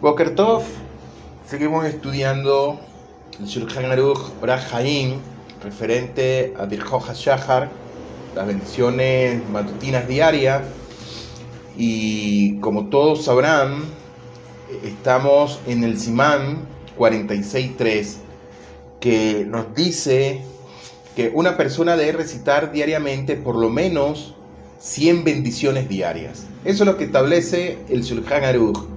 Boker Tov, seguimos estudiando el Shulchan Aruch Haim, referente a Birchot HaShachar, las bendiciones matutinas diarias. Y como todos sabrán, estamos en el Simán 46.3, que nos dice que una persona debe recitar diariamente por lo menos 100 bendiciones diarias. Eso es lo que establece el Shulchan Aruch,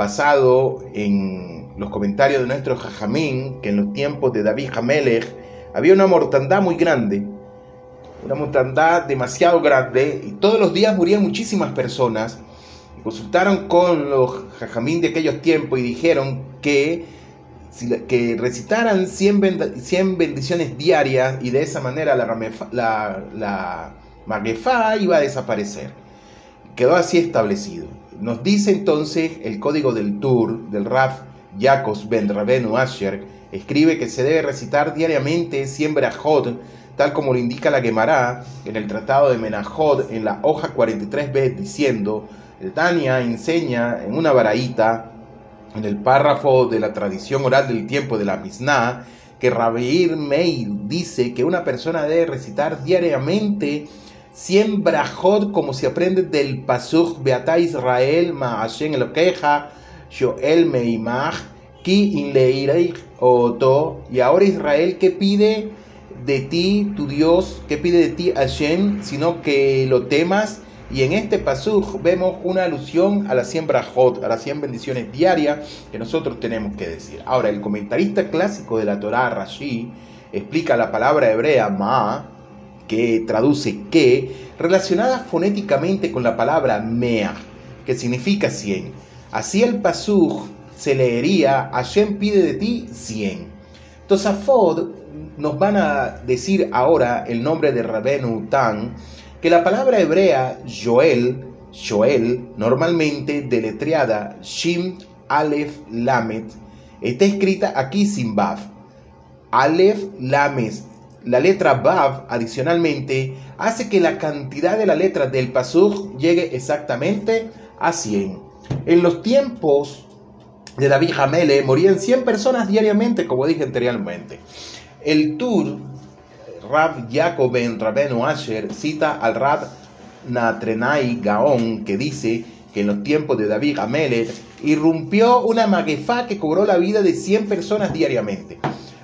basado en los comentarios de nuestro Jajamín, que en los tiempos de David Hamelech había una mortandad muy grande, una mortandad demasiado grande, y todos los días morían muchísimas personas. Consultaron con los Jajamín de aquellos tiempos y dijeron que, que recitaran 100, bendiciones diarias y de esa manera la, la, la Magefá iba a desaparecer. Quedó así establecido. Nos dice entonces el código del Tur del Raf Yacos Ben Rabenu Asher, escribe que se debe recitar diariamente 100 brajot, tal como lo indica la Gemara en el tratado de Menajot en la hoja 43b, diciendo, el Tania enseña en una baraíta, en el párrafo de la tradición oral del tiempo de la Mishnah, que Rabeir Meir dice que una persona debe recitar diariamente 100 brajot como se aprende del Pasuk Beata Israel Ma'ashen Elokeja Joel Meimach Ki In Oto y ahora Israel que pide de ti tu Dios que pide de ti Hashem sino que lo temas y en este pasuk vemos una alusión a las 100 brajot, a las 100 bendiciones diarias que nosotros tenemos que decir. Ahora, el comentarista clásico de la Torah, Rashi, explica la palabra hebrea ma, que traduce que, relacionada fonéticamente con la palabra mea, que significa 100. Así el pasuk se leería, Hashem pide de ti 100. Tosafod nos van a decir ahora el nombre de Rabenu Tan, que la palabra hebrea Joel, Joel, normalmente deletreada Shim Aleph Lamet, está escrita aquí sin Baf. Aleph Lames la letra Bav, adicionalmente, hace que la cantidad de la letra del Pasuk llegue exactamente a 100. En los tiempos de David Hamele morían 100 personas diariamente, como dije anteriormente. El Tur, Rav Jacob ben Rabenu Asher, cita al Rav Natrenai Gaon, que dice que en los tiempos de David Hamele irrumpió una maguefá que cobró la vida de 100 personas diariamente.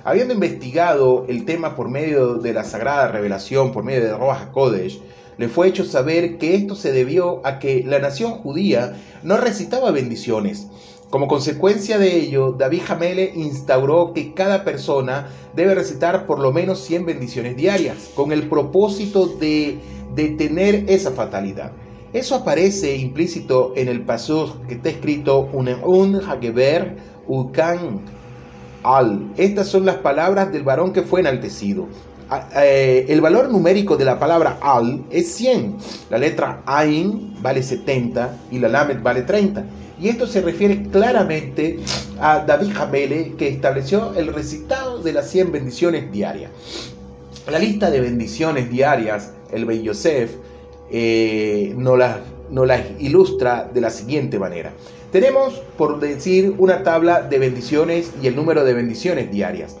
Habiendo investigado el tema por medio de la Sagrada Revelación, por medio de Rojas Kodesh, le fue hecho saber que esto se debió a que la nación judía no recitaba bendiciones. Como consecuencia de ello, David Hamele instauró que cada persona debe recitar por lo menos 100 bendiciones diarias, con el propósito de detener esa fatalidad. Eso aparece implícito en el paso que está escrito un Hageber Ukan Estas son las palabras del varón que fue enaltecido. Eh, el valor numérico de la palabra al es 100. La letra Ain vale 70 y la Lamed vale 30. Y esto se refiere claramente a David Jamele que estableció el recitado de las 100 bendiciones diarias. La lista de bendiciones diarias, el Bey Yosef, eh, nos las ilustra de la siguiente manera. Tenemos, por decir, una tabla de bendiciones y el número de bendiciones diarias.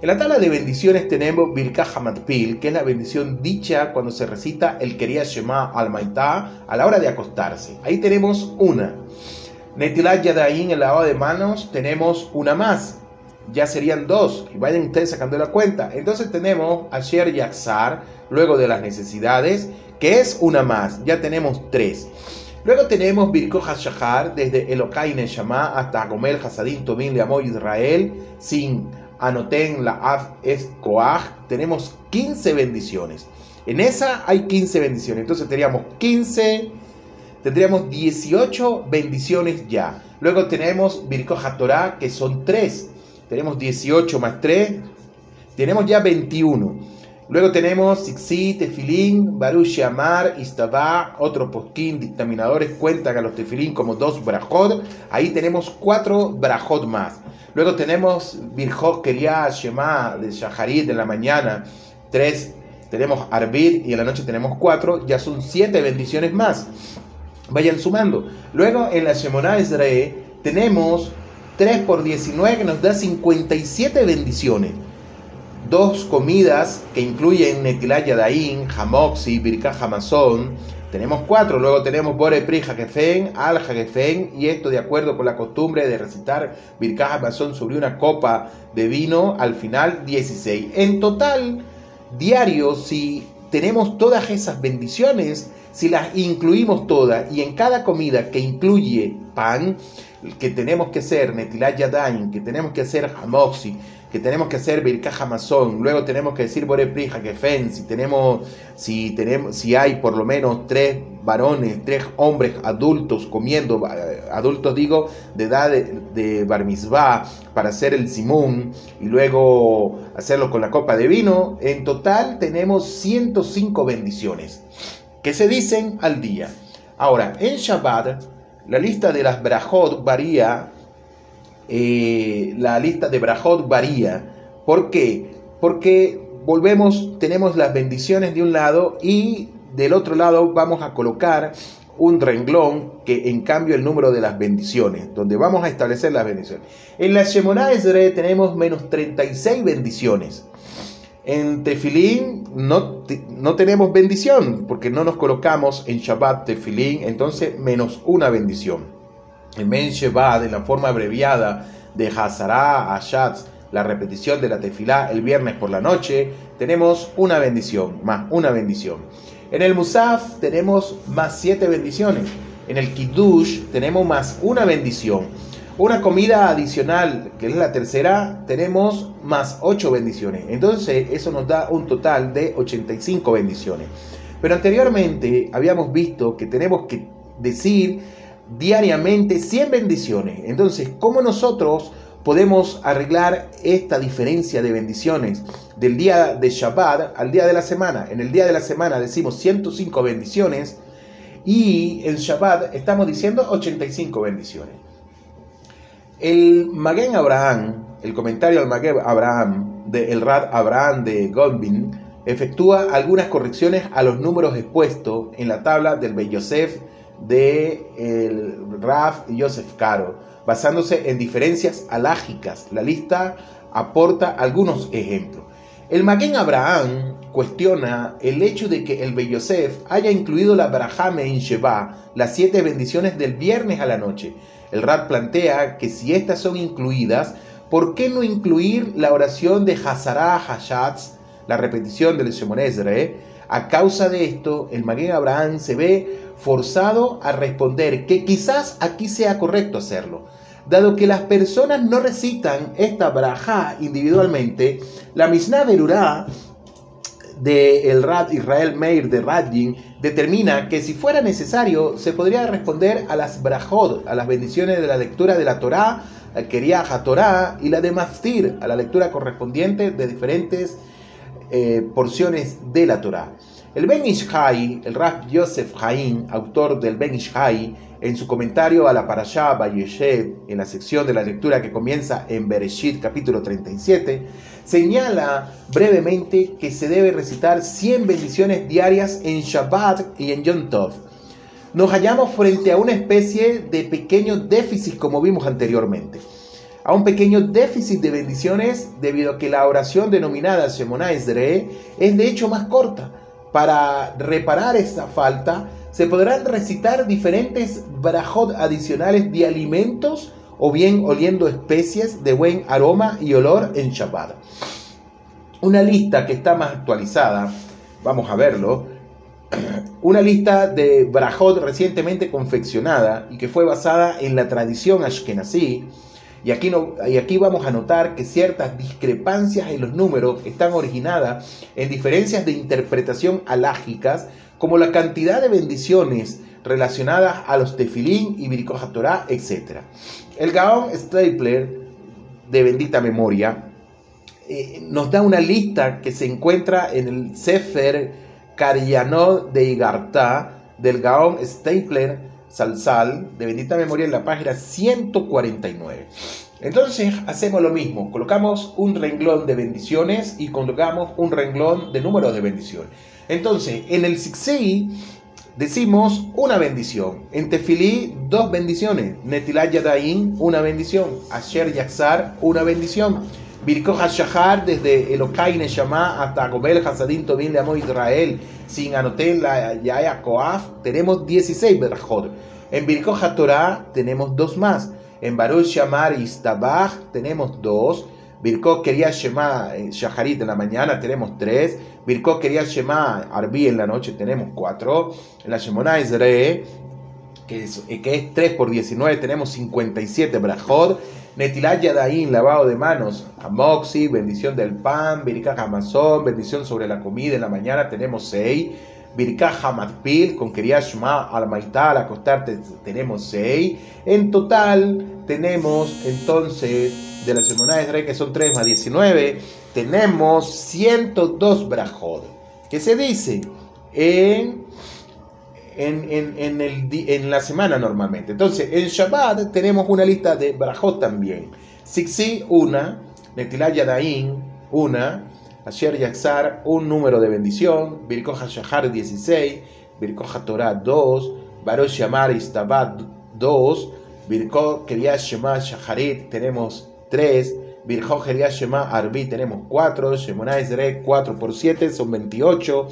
En la tabla de bendiciones tenemos Birkah Hamatpil, que es la bendición dicha cuando se recita el Keria Shema al Maitá a la hora de acostarse. Ahí tenemos una. Netilat Yadain, el lavado de manos, tenemos una más. Ya serían dos. Vayan ustedes sacando la cuenta. Entonces tenemos Asher Yaksar, luego de las necesidades, que es una más. Ya tenemos tres. Luego tenemos Birko HaShahar, desde Elokai Neshama hasta Gomel Hasadim Tobin Leamoy Israel, sin Anoten la Af Es Koach. Tenemos 15 bendiciones. En esa hay 15 bendiciones. Entonces tendríamos 15, tendríamos 18 bendiciones ya. Luego tenemos Birko HaTorah, que son 3. Tenemos 18 más 3. Tenemos ya 21. Luego tenemos Sixi, Tefilín, Baruch Amar, Istabá, otros posquín, dictaminadores cuentan a los Tefilín como dos brajot. Ahí tenemos cuatro brajot más. Luego tenemos Birjot Keria, Shema, de Shaharit en la mañana, tres. Tenemos Arbit y en la noche tenemos cuatro. Ya son siete bendiciones más. Vayan sumando. Luego en la Shemona Ezrae tenemos 3 por 19 que nos da 57 bendiciones. Dos comidas que incluyen Netilat Yadaín, Hamoxi, Birka Hamazón. Tenemos cuatro, luego tenemos Bore Pri Hakefen, Al Hakefen, y esto de acuerdo con la costumbre de recitar Birka Hamazón sobre una copa de vino, al final 16. En total, diario, si tenemos todas esas bendiciones, si las incluimos todas y en cada comida que incluye pan, que tenemos que hacer Yadain, que tenemos que hacer Hamoxi, que tenemos que hacer Birkah Hamazón, luego tenemos que decir Bore Prija Kefen, si tenemos, si tenemos, si hay por lo menos tres varones, tres hombres adultos comiendo, eh, adultos digo, de edad de, de para hacer el simón y luego hacerlo con la copa de vino, en total tenemos 105 bendiciones que se dicen al día. Ahora, en Shabbat, la lista de las brajot varía, eh, la lista de brajot varía. ¿Por qué? Porque volvemos, tenemos las bendiciones de un lado y del otro lado vamos a colocar un renglón que en cambio el número de las bendiciones, donde vamos a establecer las bendiciones. En la Shemona Ezre tenemos menos 36 bendiciones. En tefilín no, no, tenemos bendición porque no nos colocamos en Shabbat tefilín, entonces menos una bendición. En Men Shabbat, en la forma abreviada de Hazara Ashatz, la repetición de la tefilá el viernes por la noche, tenemos una bendición, más una bendición. En el Musaf tenemos más siete bendiciones. En el Kiddush tenemos más una bendición. Una comida adicional, que es la tercera, tenemos más 8 bendiciones. Entonces eso nos da un total de 85 bendiciones. Pero anteriormente habíamos visto que tenemos que decir diariamente 100 bendiciones. Entonces, ¿cómo nosotros podemos arreglar esta diferencia de bendiciones del día de Shabbat al día de la semana? En el día de la semana decimos 105 bendiciones y en Shabbat estamos diciendo 85 bendiciones. El Maguen Abraham, el comentario al Maguen Abraham de el Rad Abraham de Godwin, efectúa algunas correcciones a los números expuestos en la tabla del Bey Yosef de el Raf Yosef Caro, basándose en diferencias alágicas. La lista aporta algunos ejemplos. El Maguen Abraham cuestiona el hecho de que el Bey Yosef haya incluido la Brahame en Sheba, las siete bendiciones del viernes a la noche, el Rad plantea que si estas son incluidas, ¿por qué no incluir la oración de Hazara Hashatz, la repetición del Shemonezre? A causa de esto, el Maguen Abraham se ve forzado a responder que quizás aquí sea correcto hacerlo. Dado que las personas no recitan esta braja individualmente, la Mishnah Berurah de el Rad Israel Meir de Radjin determina que si fuera necesario se podría responder a las brajot, a las bendiciones de la lectura de la Torá, quería Torá y la de Maftir, a la lectura correspondiente de diferentes eh, porciones de la Torá. El Ben Ishai, el Rab Yosef Haim, autor del Ben Ishai, en su comentario a la Parashá Bayeshed, en la sección de la lectura que comienza en Bereshit capítulo 37, señala brevemente que se debe recitar 100 bendiciones diarias en Shabbat y en Yom Tov. Nos hallamos frente a una especie de pequeño déficit como vimos anteriormente. A un pequeño déficit de bendiciones debido a que la oración denominada Shemona Esdre es de hecho más corta. Para reparar esta falta, se podrán recitar diferentes brajot adicionales de alimentos o bien oliendo especies de buen aroma y olor en Shabbat. Una lista que está más actualizada, vamos a verlo, una lista de brajot recientemente confeccionada y que fue basada en la tradición ashkenazí. Y aquí, y aquí vamos a notar que ciertas discrepancias en los números están originadas en diferencias de interpretación alágicas como la cantidad de bendiciones relacionadas a los tefilín y Birikoja Torah, etc. El Gaon Stapler, de bendita memoria, eh, nos da una lista que se encuentra en el Sefer Karyanot de Igartá del Gaon Stapler Salsal, de bendita memoria, en la página 149. Entonces hacemos lo mismo, colocamos un renglón de bendiciones y colocamos un renglón de número de bendiciones. Entonces, en el Sixei decimos una bendición. En Tefilí, dos bendiciones. Netilat Yadain, una bendición. Asher Yaxar, una bendición. Birkoh HaShahar, desde Elokai Neshama hasta Gobel Hasadim Tobin Amo Israel, sin anotar la Yaya Koaf, tenemos 16 Berajot. En Birkoh HaTorah tenemos dos más. En Baruch Shamar y tenemos dos. Birkoh quería Shema Shaharit en la mañana tenemos tres. Birkoh quería Shema Arbi en la noche tenemos cuatro. En la Shemona Israel, que es, que es 3 por 19, tenemos 57 Brajot. Netilat Yadaín, lavado de manos, Amoxi, bendición del pan, Birkah Hamazón, bendición sobre la comida en la mañana, tenemos 6. Birkah Hamatpil, con Shema al Maital, acostarte, tenemos 6. En total, tenemos entonces, de la semana de Israel, que son 3 más 19, tenemos 102 brajot. ¿Qué se dice? En en, en, el, en, la semana normalmente. Entonces, en Shabbat tenemos una lista de Brajot también. Siksi, una. Netilah Yadain, una. Asher Yaxar, un número de bendición. Birkoh HaShahar, 16. Birkoh HaTorah, 2. Baruch Yamar Istabat, 2. Birkoh Kriyat Shema Shaharit, tenemos 3. Birkoh Kriyat Shema Arbi, tenemos 4. Shemona Ezre, 4 por 7, son 28.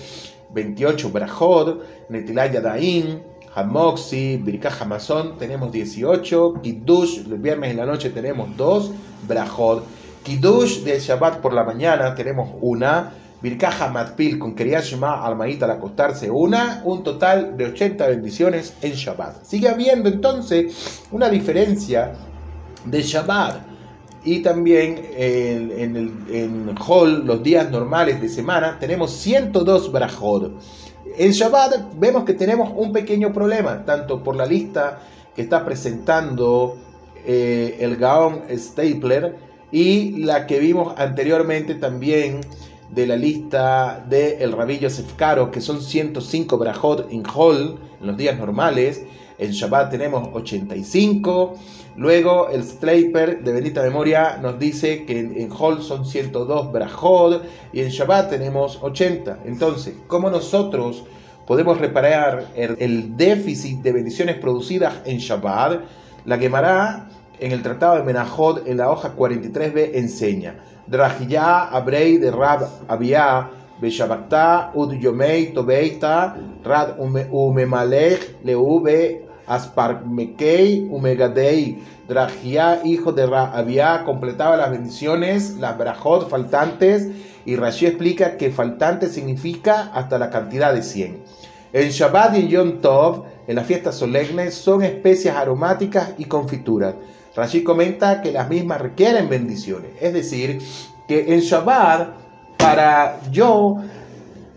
28 Brajod, Netilah Yadaim, Hamoxi, Birkah Hamazón, tenemos 18, Kiddush, el viernes en la noche tenemos 2, Brajod, Kiddush de Shabbat por la mañana tenemos una, Birkah Hamatpil con Kriyat Shema Almaíta al acostarse una, un total de 80 bendiciones en Shabbat. Sigue habiendo entonces una diferencia de Shabbat y también en, en, en Hall, los días normales de semana, tenemos 102 Brajot. En Shabbat vemos que tenemos un pequeño problema, tanto por la lista que está presentando eh, el Gaon Stapler y la que vimos anteriormente también de la lista del el Rabbi Yosef Caro, que son 105 Brajot en Hall, en los días normales. En Shabbat tenemos 85. Luego el Straper de bendita memoria nos dice que en, Hall son 102 Brajod y en Shabbat tenemos 80. Entonces, ¿cómo nosotros podemos reparar el, déficit de bendiciones producidas en Shabbat? La Gemara en el Tratado de Menajod en la hoja 43b enseña. Drahiyah Abrei de Rab Abiyah Beshabaktá Ud Yomei Tobeita Rad Umemalech Leube Asparmekei, Umegadei, Drahia, hijo de Rabia, completaba las bendiciones, las brajot faltantes, y Rashi explica que faltante significa hasta la cantidad de 100. En Shabbat y en Yom Tov, en las fiestas solemnes, son especias aromáticas y confituras. Rashi comenta que las mismas requieren bendiciones. Es decir, que en Shabbat, para yo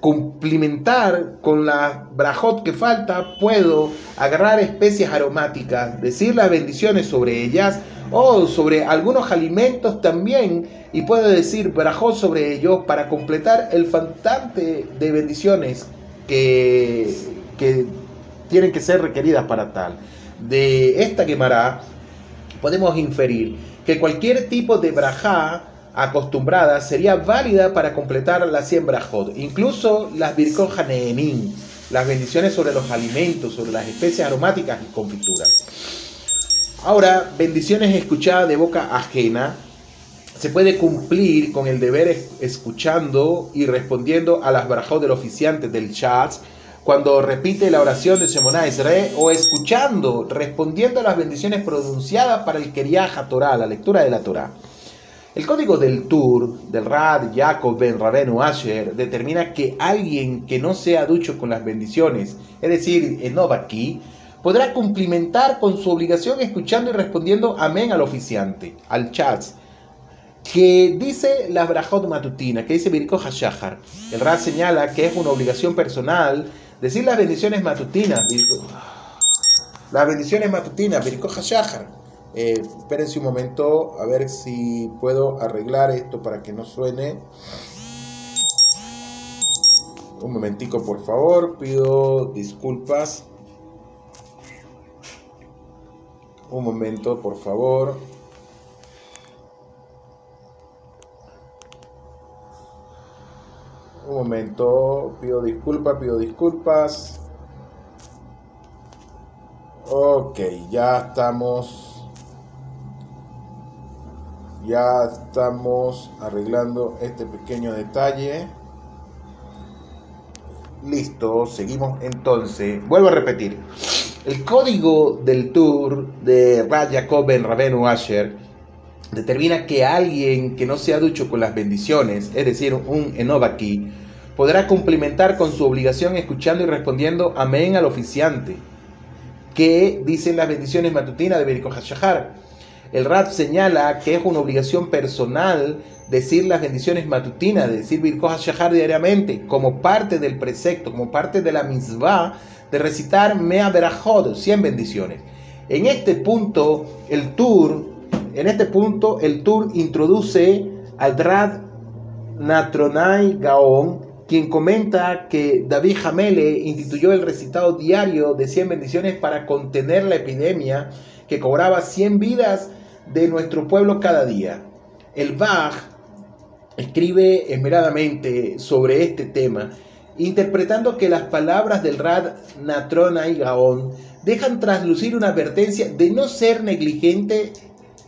cumplimentar con la brajot que falta, puedo agarrar especias aromáticas, decir las bendiciones sobre ellas o sobre algunos alimentos también y puedo decir brajot sobre ellos para completar el faltante de bendiciones que, que tienen que ser requeridas para tal. De esta quemará podemos inferir que cualquier tipo de brajá acostumbrada sería válida para completar la siembra Jod. Incluso las Haneenim, las bendiciones sobre los alimentos, sobre las especies aromáticas y confituras. Ahora, bendiciones escuchadas de boca ajena se puede cumplir con el deber escuchando y respondiendo a las brajot del oficiante del chat cuando repite la oración de Shemona Esre o escuchando, respondiendo a las bendiciones pronunciadas para el Keriah Torah, la lectura de la Torah. El código del Tur, del Rad Jacob Ben Rabenu Asher, determina que alguien que no sea ducho con las bendiciones, es decir, el Novaki, podrá cumplimentar con su obligación escuchando y respondiendo amén al oficiante, al Chatz, que dice la Brajot matutina, que dice Birko Hashahar. El Rad señala que es una obligación personal decir las bendiciones matutinas, las bendiciones matutinas, Birko Hashahar. Eh, espérense un momento a ver si puedo arreglar esto para que no suene. Un momentico por favor, pido disculpas. Un momento por favor. Un momento, pido disculpas, pido disculpas. Ok, ya estamos. Ya estamos arreglando este pequeño detalle. Listo, seguimos entonces. Vuelvo a repetir. El código del tour de Rad Jacob Ben Rabenu Asher determina que alguien que no se ha ducho con las bendiciones, es decir, un Enovaki, podrá cumplimentar con su obligación escuchando y respondiendo amén al oficiante, que dicen las bendiciones matutinas de Beriko Hashahar. El Rad señala que es una obligación personal decir las bendiciones matutinas, de decir Birko Hashahar diariamente, como parte del precepto, como parte de la misvah de recitar Mea Berajod, 100 bendiciones. En este punto, el tour, en este punto, el tour introduce al Rad Natronai Gaon, quien comenta que David Jamele instituyó el recitado diario de 100 bendiciones para contener la epidemia que cobraba 100 vidas de nuestro pueblo cada día. El Bach escribe esmeradamente sobre este tema, interpretando que las palabras del Rad Natrona y Gaón dejan traslucir una advertencia de no ser negligente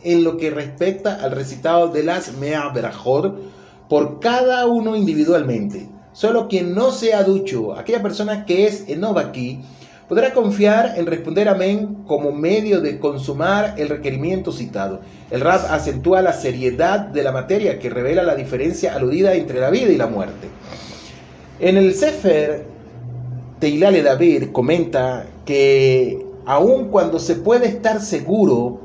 en lo que respecta al recitado de las Mea Berajor por cada uno individualmente. Solo quien no sea ducho, aquella persona que es enovaki, podrá confiar en responder amén como medio de consumar el requerimiento citado. El Rab acentúa la seriedad de la materia que revela la diferencia aludida entre la vida y la muerte. En el Sefer, Teilale David comenta que aun cuando se puede estar seguro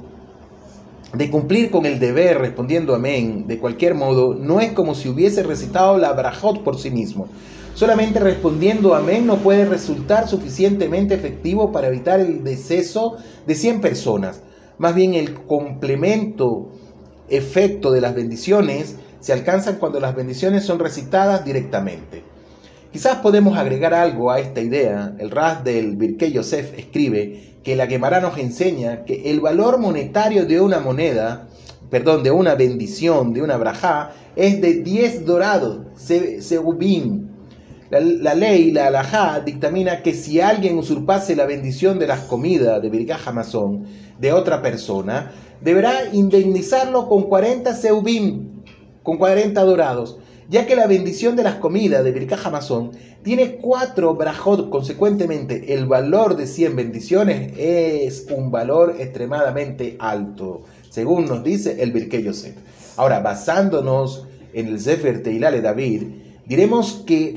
de cumplir con el deber respondiendo amén de cualquier modo, no es como si hubiese recitado la brajot por sí mismo. Solamente respondiendo amén no puede resultar suficientemente efectivo para evitar el deceso de 100 personas. Más bien el complemento efecto de las bendiciones se alcanza cuando las bendiciones son recitadas directamente. Quizás podemos agregar algo a esta idea. El Ras del Birkei Yosef escribe que la Gemara nos enseña que el valor monetario de una moneda, perdón, de una bendición, de una brajá, es de 10 dorados, seubim. La, ley, la alajá, dictamina que si alguien usurpase la bendición de las comidas de Birkah Hamazón de otra persona, deberá indemnizarlo con 40 seubim, con 40 dorados ya que la bendición de las comidas de Birkah Hamazón tiene cuatro brajot, consecuentemente el valor de 100 bendiciones es un valor extremadamente alto, según nos dice el Birkei Yosef. Ahora, basándonos en el Sefer Teilale David, diremos que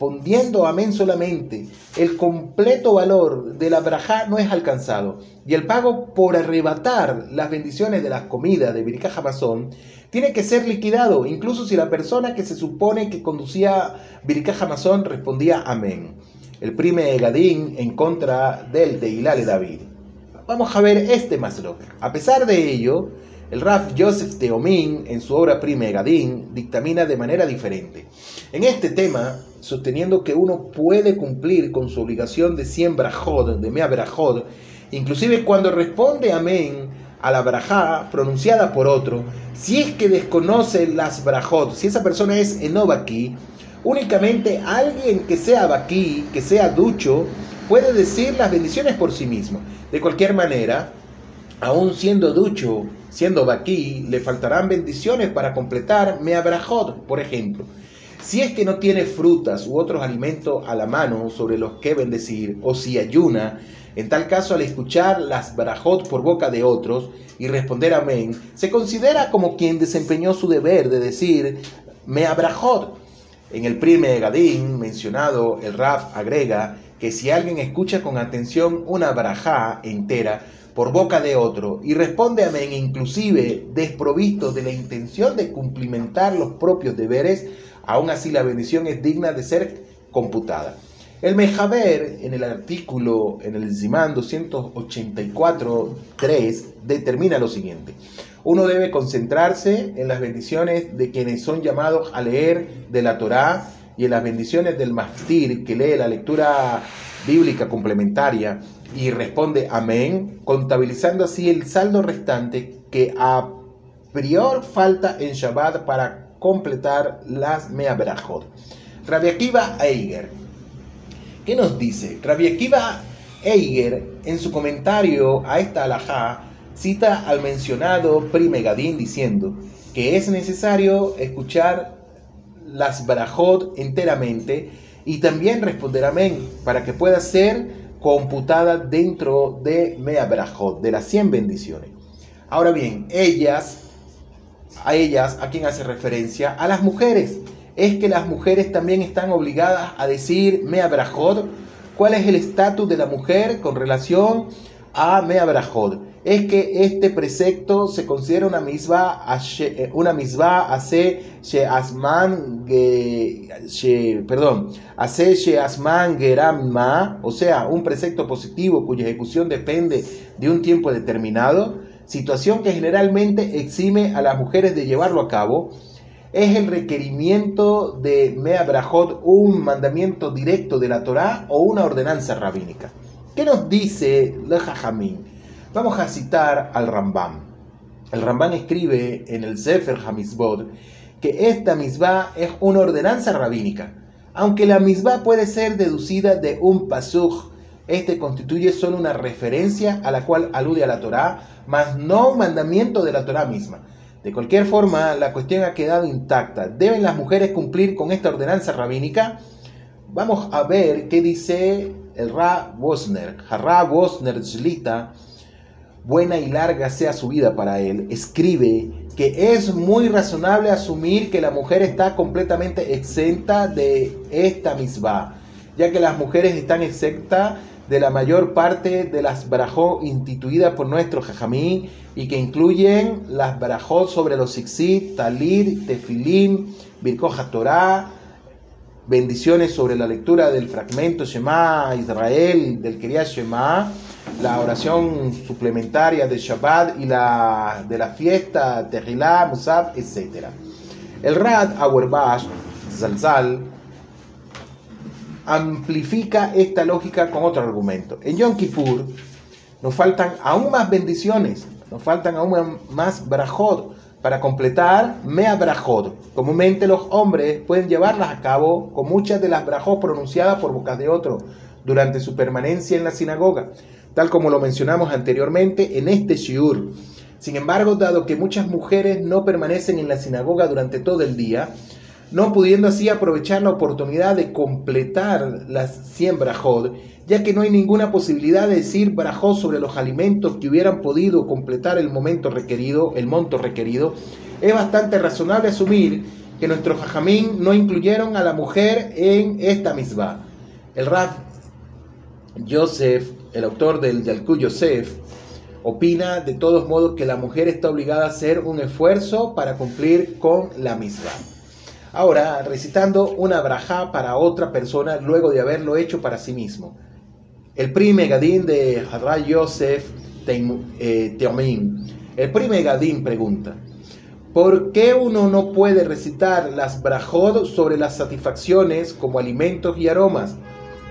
respondiendo amén solamente, el completo valor de la brajá no es alcanzado y el pago por arrebatar las bendiciones de las comidas de Birkah Hamazón tiene que ser liquidado, incluso si la persona que se supone que conducía Birkah Hamazón respondía amén. El prime Gadín en contra del de Hilale David. Vamos a ver este maslo. A pesar de ello, el Raf Joseph Teomin, en su obra Prime Gadín, dictamina de manera diferente. En este tema, sosteniendo que uno puede cumplir con su obligación de 100 brajod, de mea brajod, inclusive cuando responde amén a la brajá pronunciada por otro, si es que desconoce las brajot, si esa persona es enovaki, únicamente alguien que sea baki, que sea ducho, puede decir las bendiciones por sí mismo. De cualquier manera, aún siendo ducho, siendo baki, le faltarán bendiciones para completar meabrajot, por ejemplo. Si es que no tiene frutas u otros alimentos a la mano sobre los que bendecir, o si ayuna, en tal caso, al escuchar las barajot por boca de otros y responder amén, se considera como quien desempeñó su deber de decir me abrajot. En el primer Gadín mencionado, el Raf agrega que si alguien escucha con atención una barajá entera por boca de otro y responde amén, inclusive desprovisto de la intención de cumplimentar los propios deberes, aún así la bendición es digna de ser computada. El Mejaber, en el artículo, en el Zimán 284.3, determina lo siguiente. Uno debe concentrarse en las bendiciones de quienes son llamados a leer de la Torá y en las bendiciones del Maftir, que lee la lectura bíblica complementaria y responde amén, contabilizando así el saldo restante que a prior falta en Shabbat para completar las Mea Berajot. Rabbi Akiva Eiger ¿Qué nos dice? Rabbi Akiva Eiger, en su comentario a esta alajá, cita al mencionado Primegadín diciendo que es necesario escuchar las barajot enteramente y también responder amén para que pueda ser computada dentro de Mea Barajot, de las 100 bendiciones. Ahora bien, ellas, a ellas, ¿a quién hace referencia? A las mujeres. Es que las mujeres también están obligadas a decir Mea Barajot. ¿Cuál es el estatus de la mujer con relación a Mea Barajot? Es que este precepto se considera una misma eh, una misma hace asman perdón hace asman geramma o sea un precepto positivo cuya ejecución depende de un tiempo determinado situación que generalmente exime a las mujeres de llevarlo a cabo es el requerimiento de Mea un mandamiento directo de la Torá o una ordenanza rabínica. ¿Qué nos dice le Jajamín? Vamos a citar al Rambam. El Rambam escribe en el Sefer Hamizbod que esta misbah es una ordenanza rabínica. Aunque la misbah puede ser deducida de un pasuj, este constituye solo una referencia a la cual alude a la Torá, mas no un mandamiento de la Torá misma. De cualquier forma, la cuestión ha quedado intacta. ¿Deben las mujeres cumplir con esta ordenanza rabínica? Vamos a ver qué dice el Ra Bosner. Ra Bosner Zlita buena y larga sea su vida para él, escribe que es muy razonable asumir que la mujer está completamente exenta de esta misma, ya que las mujeres están exentas de la mayor parte de las barajot instituidas por nuestro jajamí y que incluyen las barajot sobre los sixit, talir, tefilim, birkoja Torah, bendiciones sobre la lectura del fragmento Shema Israel, del Kiryat Shema, la oración suplementaria de Shabbat y la de la fiesta, Tehillah, Musaf, etc. El Rad Auerbach, Zalzal, amplifica esta lógica con otro argumento. En Yom Kippur nos faltan aún más bendiciones, nos faltan aún más brajot para completar mea brajot. Comúnmente los hombres pueden llevarlas a cabo con muchas de las brajot pronunciadas por bocas de otro durante su permanencia en la sinagoga tal como lo mencionamos anteriormente en este shiur. Sin embargo, dado que muchas mujeres no permanecen en la sinagoga durante todo el día, no pudiendo así aprovechar la oportunidad de completar las 100 brajot, ya que no hay ninguna posibilidad de decir brajot sobre los alimentos que hubieran podido completar el momento requerido, el monto requerido, es bastante razonable asumir que nuestros jajamín no incluyeron a la mujer en esta misma. El Raf Joseph el autor del Yalkut Yosef, opina de todos modos que la mujer está obligada a hacer un esfuerzo para cumplir con la misma. Ahora, recitando una braja para otra persona luego de haberlo hecho para sí mismo. El prime Gadín de Hadra Yosef eh, Teomim. El prime Gadín pregunta, ¿por qué uno no puede recitar las brajot sobre las satisfacciones como alimentos y aromas?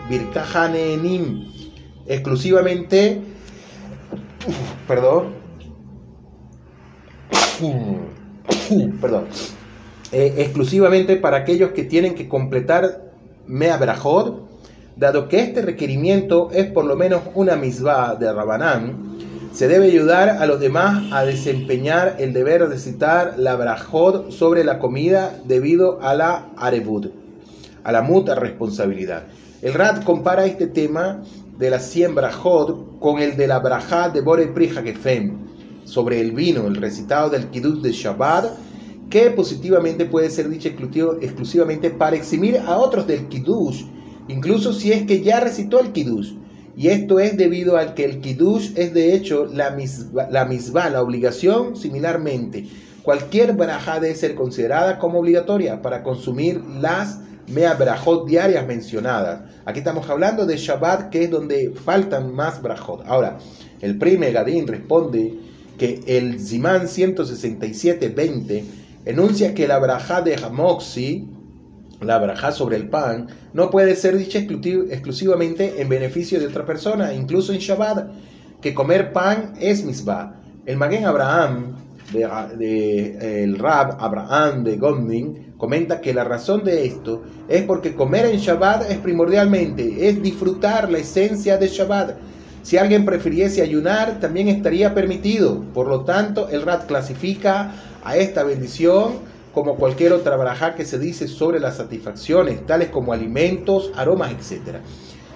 Birkahanenim exclusivamente, perdón, perdón, eh, exclusivamente para aquellos que tienen que completar Mea Berajot, dado que este requerimiento es por lo menos una misbah de Rabanán, se debe ayudar a los demás a desempeñar el deber de citar la Berajot sobre la comida debido a la Arebud, a la muta responsabilidad. El Rat compara este tema de la siembra Jod con el de la Brajá de Bore Prija sobre el vino, el recitado del Kiddush de Shabbat, que positivamente puede ser dicho exclusivamente para eximir a otros del Kiddush, incluso si es que ya recitó el Kiddush. Y esto es debido al que el Kiddush es de hecho la misma, la, la obligación similarmente. Cualquier brajá debe ser considerada como obligatoria para consumir las mea brajot diarias mencionadas. Aquí estamos hablando de Shabbat, que es donde faltan más brajot. Ahora, el prime Gadín responde que el Zimán 167.20 enuncia que la brajá de Hamoxi, la brajá sobre el pan, no puede ser dicha exclusivamente en beneficio de otra persona, incluso en Shabbat, que comer pan es misbah. El Maguen Abraham, de, el Rab Abraham de Gondin, Comenta que la razón de esto es porque comer en Shabbat es primordialmente, es disfrutar la esencia de Shabbat. Si alguien prefiriese ayunar, también estaría permitido. Por lo tanto, el Rat clasifica a esta bendición como cualquier otra baraja que se dice sobre las satisfacciones, tales como alimentos, aromas, etc.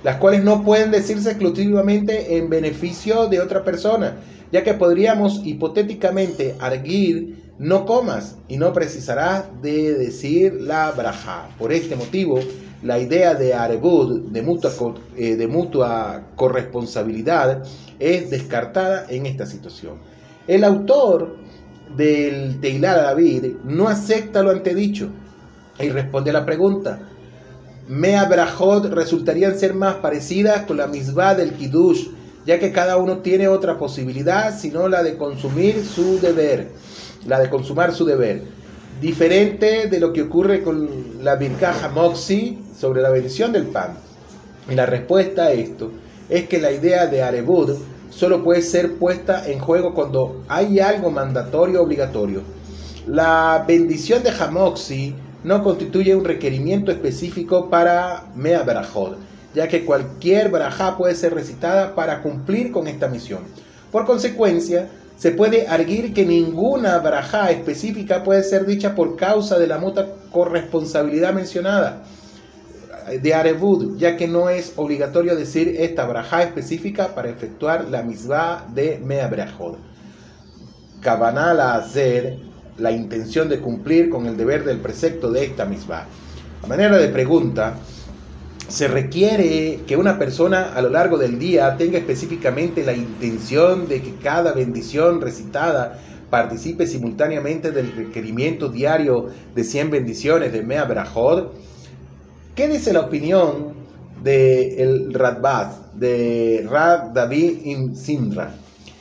Las cuales no pueden decirse exclusivamente en beneficio de otra persona, ya que podríamos hipotéticamente arguir no comas y no precisarás de decir la braja. Por este motivo, la idea de arebud, de mutua, eh, de mutua corresponsabilidad, es descartada en esta situación. El autor del Teilar David no acepta lo antedicho y responde a la pregunta. Mea Brajot resultarían ser más parecidas con la misma del Kiddush, ya que cada uno tiene otra posibilidad, sino la de consumir su deber la de consumar su deber. Diferente de lo que ocurre con la Birkaja Moxi sobre la bendición del pan. Y la respuesta a esto es que la idea de Arebud solo puede ser puesta en juego cuando hay algo mandatorio obligatorio. La bendición de Hamoxi no constituye un requerimiento específico para Mea Barajot, ya que cualquier barajá puede ser recitada para cumplir con esta misión. Por consecuencia, se puede arguir que ninguna braja específica puede ser dicha por causa de la muta corresponsabilidad mencionada de Arebud, ya que no es obligatorio decir esta braja específica para efectuar la misma de Mea Brajod. Kabanal a hacer la intención de cumplir con el deber del precepto de esta misma. A manera de pregunta, se requiere que una persona a lo largo del día tenga específicamente la intención de que cada bendición recitada participe simultáneamente del requerimiento diario de 100 bendiciones de Mea Brajod. ¿Qué dice la opinión del el Radbaz, de Rad David Im Simra?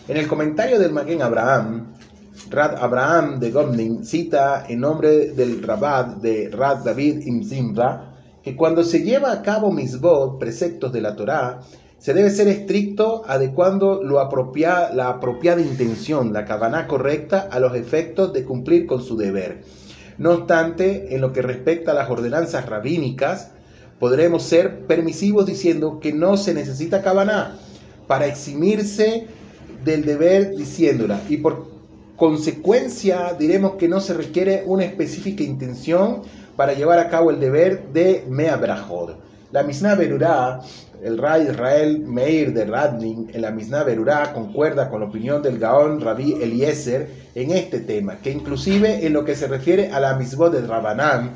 En el comentario del Maguen Abraham, Rad Abraham de Gomlin cita en nombre del Rabad de Rad David Im Simra que cuando se lleva a cabo misbot, preceptos de la Torá, se debe ser estricto adecuando lo apropia, la apropiada intención, la cabana correcta a los efectos de cumplir con su deber. No obstante, en lo que respecta a las ordenanzas rabínicas, podremos ser permisivos diciendo que no se necesita cabana para eximirse del deber diciéndola y por consecuencia diremos que no se requiere una específica intención para llevar a cabo el deber de Mea Brajod. La Mishnah Berurá, el Ray Israel Meir de Radnin, en la Mishnah Berurá concuerda con la opinión del Gaón Rabí Eliezer en este tema, que inclusive en lo que se refiere a la Misbot de Rabanán,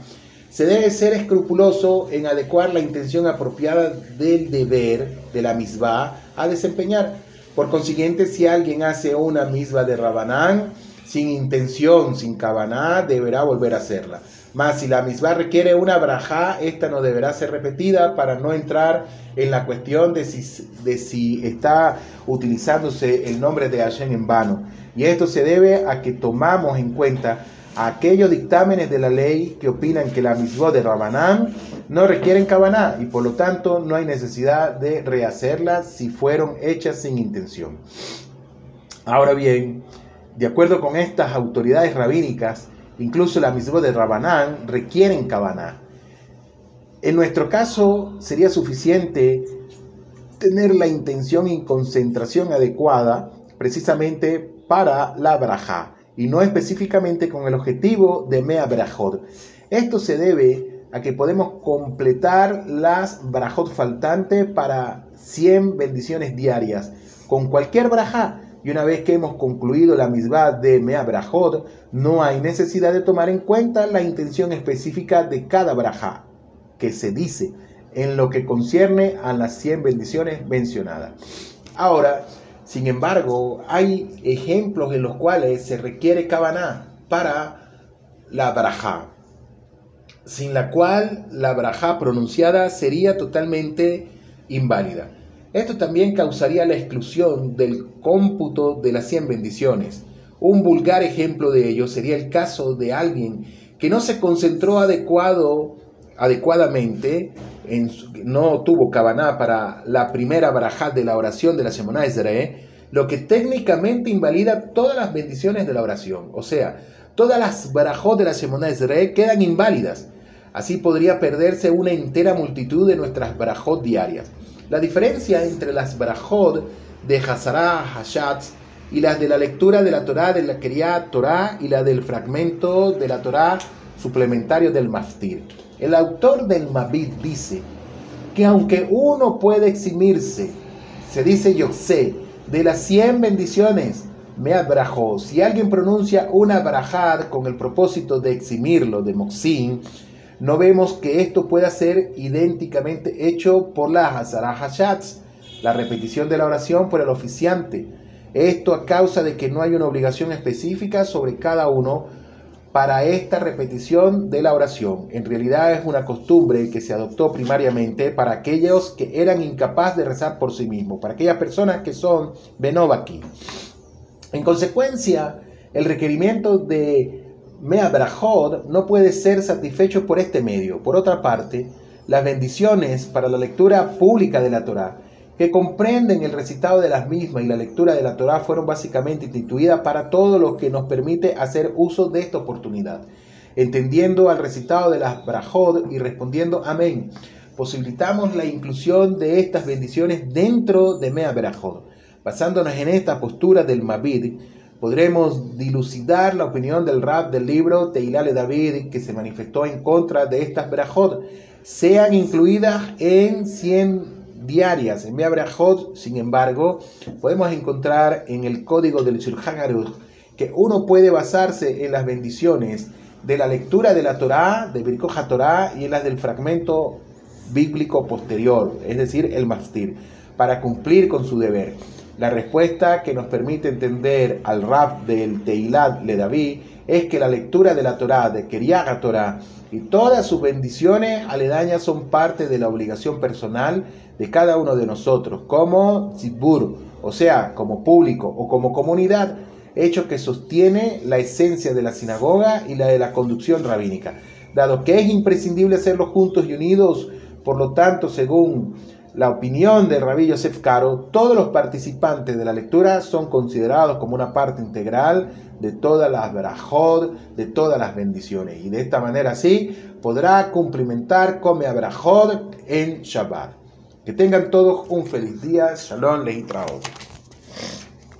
se debe ser escrupuloso en adecuar la intención apropiada del deber de la misbah a desempeñar. Por consiguiente, si alguien hace una misbah de Rabanán sin intención, sin cabaná, deberá volver a hacerla. Mas si la misma requiere una braja, esta no deberá ser repetida para no entrar en la cuestión de si, de si está utilizándose el nombre de Hashem en vano. Y esto se debe a que tomamos en cuenta aquellos dictámenes de la ley que opinan que la misma de Rabanán no requieren cabaná y por lo tanto no hay necesidad de rehacerlas si fueron hechas sin intención. Ahora bien, de acuerdo con estas autoridades rabínicas, Incluso la misma de Rabanán requieren Kabaná. En nuestro caso sería suficiente tener la intención y concentración adecuada precisamente para la braja y no específicamente con el objetivo de Mea Brajot. Esto se debe a que podemos completar las brajot faltantes para 100 bendiciones diarias con cualquier braja y una vez que hemos concluido la misma de Mea no hay necesidad de tomar en cuenta la intención específica de cada braja que se dice en lo que concierne a las 100 bendiciones mencionadas. Ahora, sin embargo, hay ejemplos en los cuales se requiere Kabaná para la braja, sin la cual la braja pronunciada sería totalmente inválida. Esto también causaría la exclusión del cómputo de las 100 bendiciones. Un vulgar ejemplo de ello sería el caso de alguien que no se concentró adecuado, adecuadamente, en no tuvo cabaná para la primera barajat de la oración de la semana Ezra, lo que técnicamente invalida todas las bendiciones de la oración. O sea, todas las barajot de la Shemona Israel quedan inválidas. Así podría perderse una entera multitud de nuestras barajot diarias. La diferencia entre las barajot de Hazara Hashatz y las de la lectura de la Torah de la Kriyat Torah y la del fragmento de la Torah suplementario del Maftir. El autor del Mabit dice que aunque uno puede eximirse, se dice yo sé, de las 100 bendiciones, me abrajó. Si alguien pronuncia una brajad con el propósito de eximirlo de Moxin, no vemos que esto pueda ser idénticamente hecho por la Hazara Hashatz, la repetición de la oración por el oficiante. Esto a causa de que no hay una obligación específica sobre cada uno para esta repetición de la oración. En realidad es una costumbre que se adoptó primariamente para aquellos que eran incapaces de rezar por sí mismos, para aquellas personas que son Benovaki. En consecuencia, el requerimiento de Mea Brahod no puede ser satisfecho por este medio. Por otra parte, las bendiciones para la lectura pública de la Torah que comprenden el recitado de las mismas y la lectura de la Torá fueron básicamente instituidas para todo lo que nos permite hacer uso de esta oportunidad, entendiendo al recitado de las Brajod y respondiendo Amén. Posibilitamos la inclusión de estas bendiciones dentro de Mea Brajod. Basándonos en esta postura del Mabid, podremos dilucidar la opinión del rap del libro Teilale David que se manifestó en contra de estas Brajod, sean incluidas en 100 diarias en Meabrahot, sin embargo, podemos encontrar en el código del Shulchan Aruch que uno puede basarse en las bendiciones de la lectura de la Torá, de Birkoja Torá y en las del fragmento bíblico posterior, es decir, el Mastir, para cumplir con su deber. La respuesta que nos permite entender al rap del Teilat Le David es que la lectura de la Torá, de Keriaga Torá, y todas sus bendiciones aledañas son parte de la obligación personal de cada uno de nosotros, como Zibur, o sea, como público o como comunidad, hecho que sostiene la esencia de la sinagoga y la de la conducción rabínica. Dado que es imprescindible hacerlos juntos y unidos, por lo tanto, según la opinión del rabí Yosef Caro, todos los participantes de la lectura son considerados como una parte integral de todas las brajot, de todas las bendiciones. Y de esta manera así podrá cumplimentar come brajot en Shabbat. Que tengan todos un feliz día. Shalom, Leitraot.